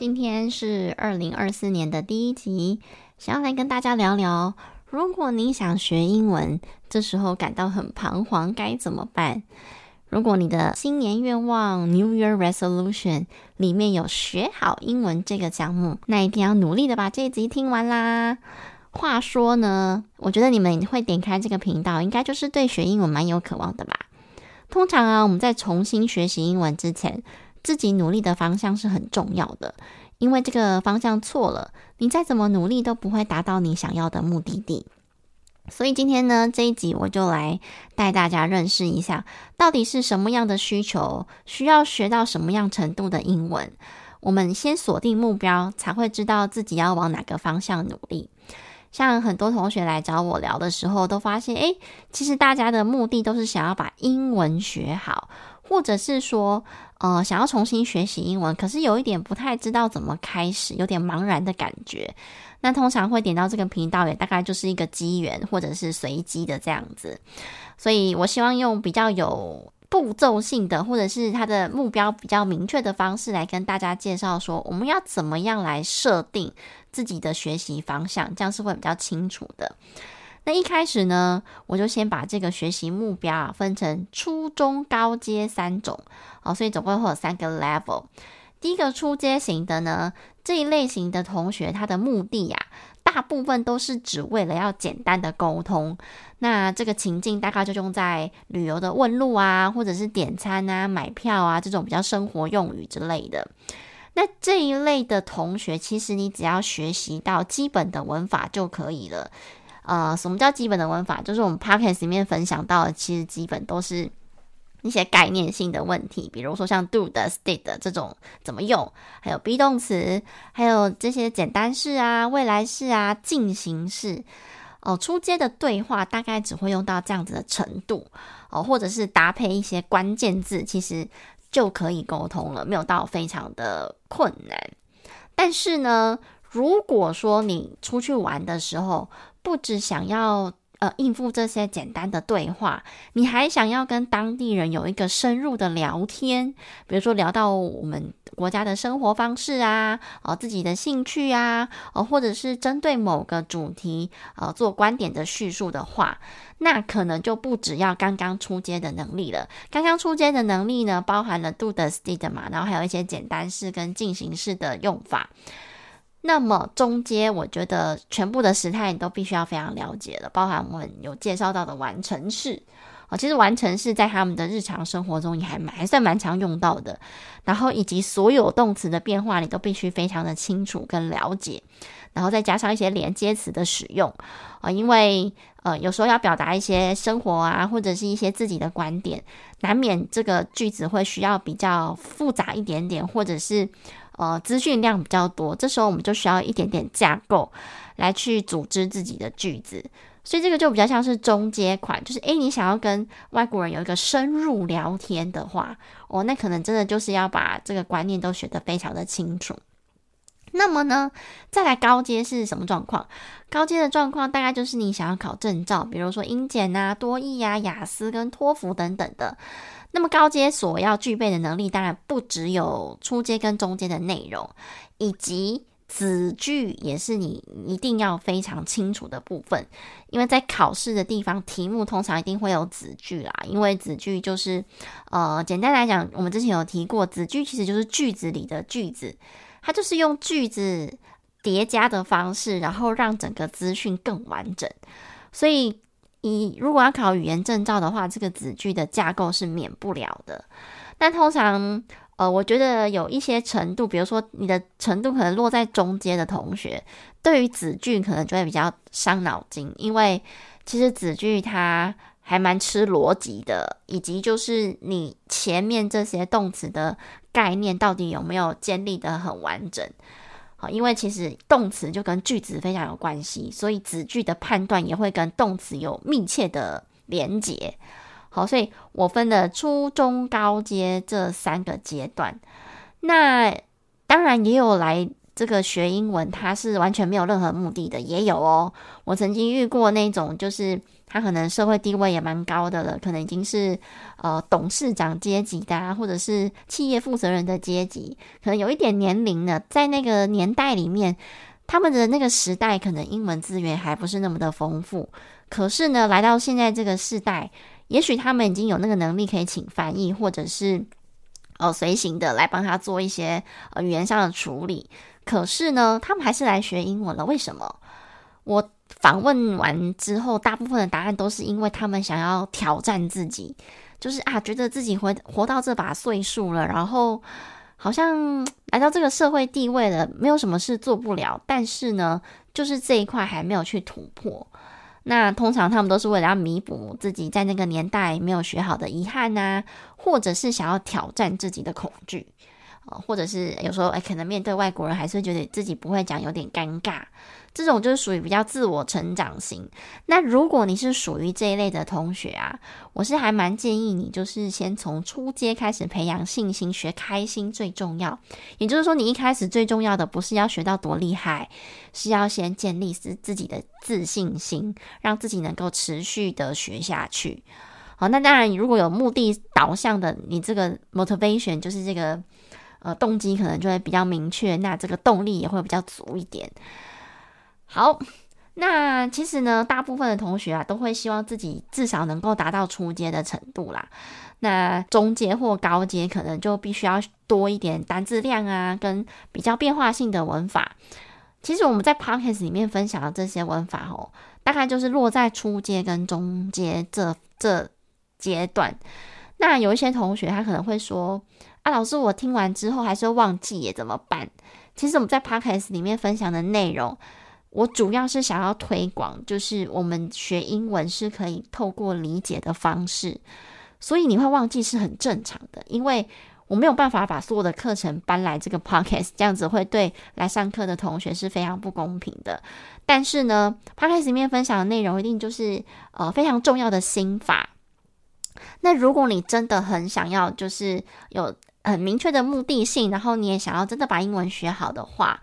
今天是二零二四年的第一集，想要来跟大家聊聊，如果你想学英文，这时候感到很彷徨，该怎么办？如果你的新年愿望 （New Year Resolution） 里面有学好英文这个项目，那一定要努力的把这一集听完啦。话说呢，我觉得你们会点开这个频道，应该就是对学英文蛮有渴望的吧？通常啊，我们在重新学习英文之前，自己努力的方向是很重要的，因为这个方向错了，你再怎么努力都不会达到你想要的目的地。所以今天呢，这一集我就来带大家认识一下，到底是什么样的需求，需要学到什么样程度的英文。我们先锁定目标，才会知道自己要往哪个方向努力。像很多同学来找我聊的时候，都发现，诶，其实大家的目的都是想要把英文学好。或者是说，呃，想要重新学习英文，可是有一点不太知道怎么开始，有点茫然的感觉。那通常会点到这个频道，也大概就是一个机缘，或者是随机的这样子。所以我希望用比较有步骤性的，或者是它的目标比较明确的方式来跟大家介绍说，我们要怎么样来设定自己的学习方向，这样是会比较清楚的。那一开始呢，我就先把这个学习目标啊分成初中、高阶三种，哦，所以总共会有三个 level。第一个初阶型的呢，这一类型的同学，他的目的呀，大部分都是只为了要简单的沟通。那这个情境大概就用在旅游的问路啊，或者是点餐啊、买票啊这种比较生活用语之类的。那这一类的同学，其实你只要学习到基本的文法就可以了。呃，什么叫基本的文法？就是我们 podcast 里面分享到的，其实基本都是一些概念性的问题，比如说像 do 的、did 的这种怎么用，还有 be 动词，还有这些简单式啊、未来式啊、进行式。哦，初阶的对话大概只会用到这样子的程度哦，或者是搭配一些关键字，其实就可以沟通了，没有到非常的困难。但是呢，如果说你出去玩的时候，不只想要呃应付这些简单的对话，你还想要跟当地人有一个深入的聊天，比如说聊到我们国家的生活方式啊，哦自己的兴趣啊，哦或者是针对某个主题呃做观点的叙述的话，那可能就不只要刚刚出街的能力了。刚刚出街的能力呢，包含了 do 的 did 嘛，然后还有一些简单式跟进行式的用法。那么中间，我觉得全部的时态你都必须要非常了解了，包含我们有介绍到的完成式啊，其实完成式在他们的日常生活中也还蛮还算蛮常用到的，然后以及所有动词的变化，你都必须非常的清楚跟了解，然后再加上一些连接词的使用啊，因为呃有时候要表达一些生活啊，或者是一些自己的观点，难免这个句子会需要比较复杂一点点，或者是。呃，资讯量比较多，这时候我们就需要一点点架构来去组织自己的句子，所以这个就比较像是中阶款，就是诶，你想要跟外国人有一个深入聊天的话，哦，那可能真的就是要把这个观念都学得非常的清楚。那么呢，再来高阶是什么状况？高阶的状况大概就是你想要考证照，比如说英检啊、多益啊、雅思跟托福等等的。那么高阶所要具备的能力，当然不只有初阶跟中阶的内容，以及子句也是你一定要非常清楚的部分。因为在考试的地方，题目通常一定会有子句啦。因为子句就是，呃，简单来讲，我们之前有提过，子句其实就是句子里的句子，它就是用句子叠加的方式，然后让整个资讯更完整。所以，以如果要考语言证照的话，这个子句的架构是免不了的。但通常，呃，我觉得有一些程度，比如说你的程度可能落在中间的同学，对于子句可能就会比较伤脑筋，因为其实子句它还蛮吃逻辑的，以及就是你前面这些动词的概念到底有没有建立得很完整。好，因为其实动词就跟句子非常有关系，所以子句的判断也会跟动词有密切的连结。好，所以我分了初中高阶这三个阶段。那当然也有来这个学英文，他是完全没有任何目的的，也有哦。我曾经遇过那种，就是他可能社会地位也蛮高的了，可能已经是呃董事长阶级的啊，或者是企业负责人的阶级，可能有一点年龄了，在那个年代里面，他们的那个时代可能英文资源还不是那么的丰富，可是呢，来到现在这个世代。也许他们已经有那个能力可以请翻译，或者是呃随行的来帮他做一些呃语言上的处理。可是呢，他们还是来学英文了。为什么？我访问完之后，大部分的答案都是因为他们想要挑战自己，就是啊，觉得自己活活到这把岁数了，然后好像来到这个社会地位了，没有什么事做不了。但是呢，就是这一块还没有去突破。那通常他们都是为了要弥补自己在那个年代没有学好的遗憾呐，或者是想要挑战自己的恐惧，或者是有时候哎，可能面对外国人还是觉得自己不会讲，有点尴尬。这种就是属于比较自我成长型。那如果你是属于这一类的同学啊，我是还蛮建议你，就是先从初阶开始培养信心，学开心最重要。也就是说，你一开始最重要的不是要学到多厉害，是要先建立自自己的自信心，让自己能够持续的学下去。好，那当然，如果有目的导向的，你这个 motivation 就是这个呃动机可能就会比较明确，那这个动力也会比较足一点。好，那其实呢，大部分的同学啊，都会希望自己至少能够达到初阶的程度啦。那中阶或高阶，可能就必须要多一点单字量啊，跟比较变化性的文法。其实我们在 Podcast 里面分享的这些文法哦，大概就是落在初阶跟中阶这这阶段。那有一些同学他可能会说：“啊，老师，我听完之后还是会忘记耶，怎么办？”其实我们在 Podcast 里面分享的内容。我主要是想要推广，就是我们学英文是可以透过理解的方式，所以你会忘记是很正常的，因为我没有办法把所有的课程搬来这个 podcast，这样子会对来上课的同学是非常不公平的。但是呢，podcast 里面分享的内容一定就是呃非常重要的心法。那如果你真的很想要，就是有很明确的目的性，然后你也想要真的把英文学好的话。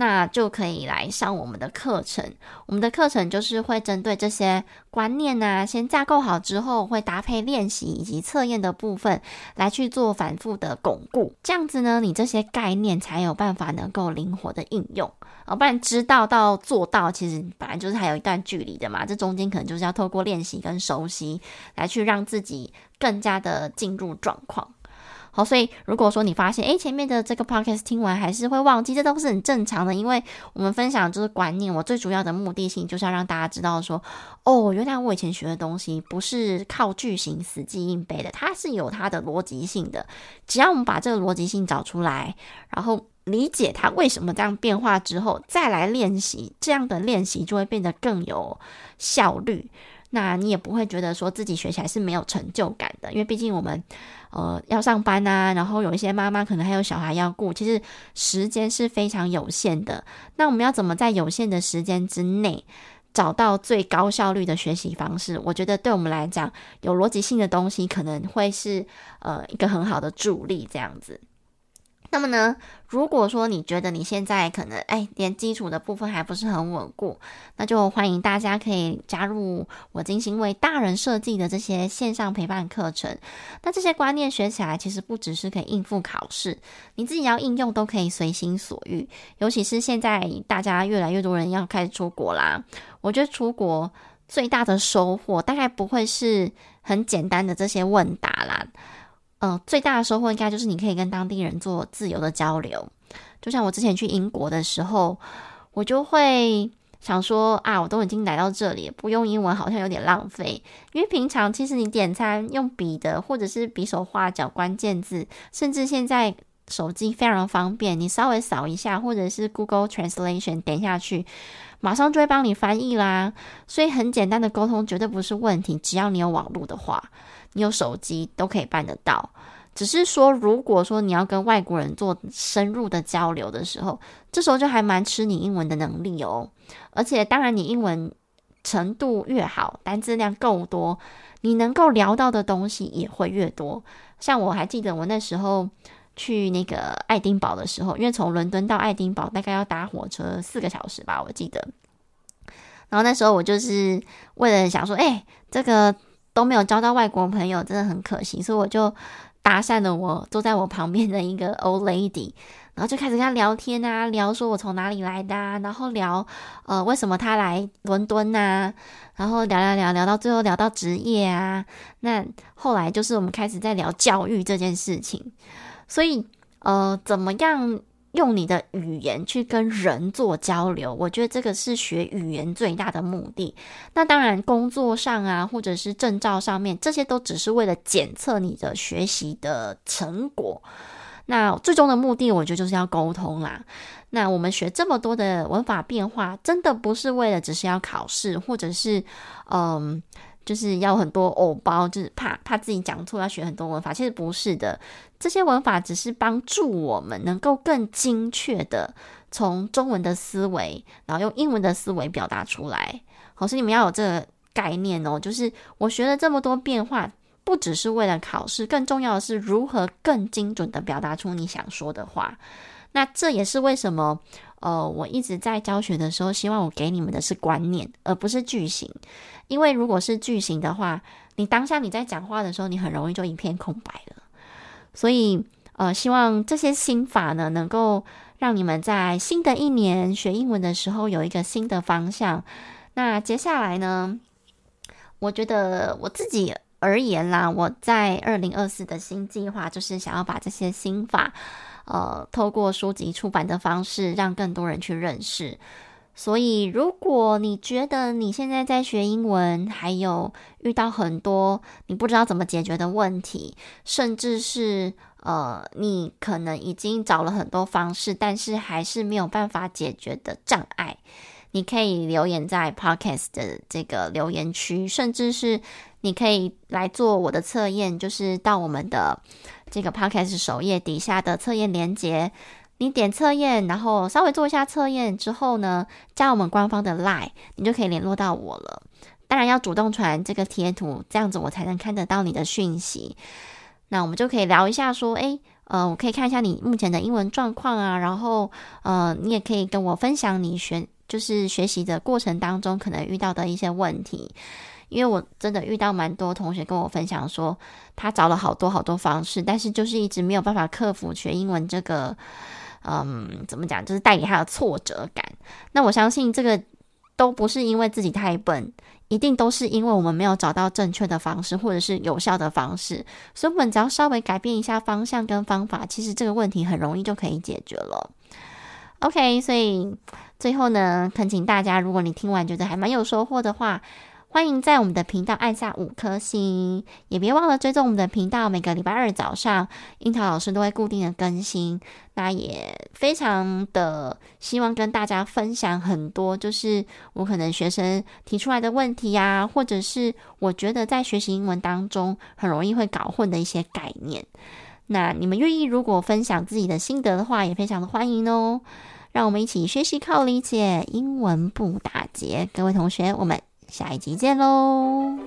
那就可以来上我们的课程。我们的课程就是会针对这些观念啊，先架构好之后，会搭配练习以及测验的部分来去做反复的巩固。这样子呢，你这些概念才有办法能够灵活的应用。哦，不然知道到做到，其实本来就是还有一段距离的嘛。这中间可能就是要透过练习跟熟悉，来去让自己更加的进入状况。好，所以如果说你发现，诶，前面的这个 podcast 听完还是会忘记，这都是很正常的，因为我们分享就是观念。我最主要的目的性就是要让大家知道说，哦，原来我以前学的东西不是靠句型死记硬背的，它是有它的逻辑性的。只要我们把这个逻辑性找出来，然后理解它为什么这样变化之后，再来练习，这样的练习就会变得更有效率。那你也不会觉得说自己学起来是没有成就感的，因为毕竟我们。呃，要上班啊，然后有一些妈妈可能还有小孩要顾，其实时间是非常有限的。那我们要怎么在有限的时间之内找到最高效率的学习方式？我觉得对我们来讲，有逻辑性的东西可能会是呃一个很好的助力，这样子。那么呢，如果说你觉得你现在可能哎，连基础的部分还不是很稳固，那就欢迎大家可以加入我精心为大人设计的这些线上陪伴课程。那这些观念学起来，其实不只是可以应付考试，你自己要应用都可以随心所欲。尤其是现在大家越来越多人要开始出国啦，我觉得出国最大的收获，大概不会是很简单的这些问答啦。呃，最大的收获应该就是你可以跟当地人做自由的交流。就像我之前去英国的时候，我就会想说啊，我都已经来到这里，不用英文好像有点浪费。因为平常其实你点餐用笔的，或者是比手画脚关键字，甚至现在手机非常方便，你稍微扫一下，或者是 Google Translation 点下去，马上就会帮你翻译啦。所以很简单的沟通绝对不是问题，只要你有网络的话，你有手机都可以办得到。只是说，如果说你要跟外国人做深入的交流的时候，这时候就还蛮吃你英文的能力哦。而且，当然你英文程度越好，单字量够多，你能够聊到的东西也会越多。像我还记得我那时候去那个爱丁堡的时候，因为从伦敦到爱丁堡大概要搭火车四个小时吧，我记得。然后那时候我就是为了想说，哎，这个都没有交到外国朋友，真的很可惜，所以我就。搭讪了我坐在我旁边的一个 old lady，然后就开始跟他聊天啊，聊说我从哪里来的啊，然后聊呃为什么他来伦敦啊，然后聊聊聊聊到最后聊到职业啊，那后来就是我们开始在聊教育这件事情，所以呃怎么样？用你的语言去跟人做交流，我觉得这个是学语言最大的目的。那当然，工作上啊，或者是证照上面，这些都只是为了检测你的学习的成果。那最终的目的，我觉得就是要沟通啦。那我们学这么多的文法变化，真的不是为了只是要考试，或者是嗯。就是要很多偶包，就是怕怕自己讲错，要学很多文法。其实不是的，这些文法只是帮助我们能够更精确的从中文的思维，然后用英文的思维表达出来。好，所以你们要有这个概念哦。就是我学了这么多变化，不只是为了考试，更重要的是如何更精准的表达出你想说的话。那这也是为什么。呃，我一直在教学的时候，希望我给你们的是观念，而不是句型。因为如果是句型的话，你当下你在讲话的时候，你很容易就一片空白了。所以，呃，希望这些心法呢，能够让你们在新的一年学英文的时候有一个新的方向。那接下来呢，我觉得我自己而言啦，我在二零二四的新计划就是想要把这些心法。呃，透过书籍出版的方式，让更多人去认识。所以，如果你觉得你现在在学英文，还有遇到很多你不知道怎么解决的问题，甚至是呃，你可能已经找了很多方式，但是还是没有办法解决的障碍，你可以留言在 Podcast 的这个留言区，甚至是你可以来做我的测验，就是到我们的。这个 podcast 首页底下的测验连接，你点测验，然后稍微做一下测验之后呢，加我们官方的 line，你就可以联络到我了。当然要主动传这个贴图，这样子我才能看得到你的讯息。那我们就可以聊一下，说，诶，呃，我可以看一下你目前的英文状况啊，然后，呃，你也可以跟我分享你学，就是学习的过程当中可能遇到的一些问题。因为我真的遇到蛮多同学跟我分享说，他找了好多好多方式，但是就是一直没有办法克服学英文这个，嗯，怎么讲，就是带给他的挫折感。那我相信这个都不是因为自己太笨，一定都是因为我们没有找到正确的方式或者是有效的方式。所以，我们只要稍微改变一下方向跟方法，其实这个问题很容易就可以解决了。OK，所以最后呢，恳请大家，如果你听完觉得还蛮有收获的话，欢迎在我们的频道按下五颗星，也别忘了追踪我们的频道。每个礼拜二早上，樱桃老师都会固定的更新。那也非常的希望跟大家分享很多，就是我可能学生提出来的问题呀，或者是我觉得在学习英文当中很容易会搞混的一些概念。那你们愿意如果分享自己的心得的话，也非常的欢迎哦。让我们一起学习靠理解，英文不打结。各位同学，我们。下一集见喽！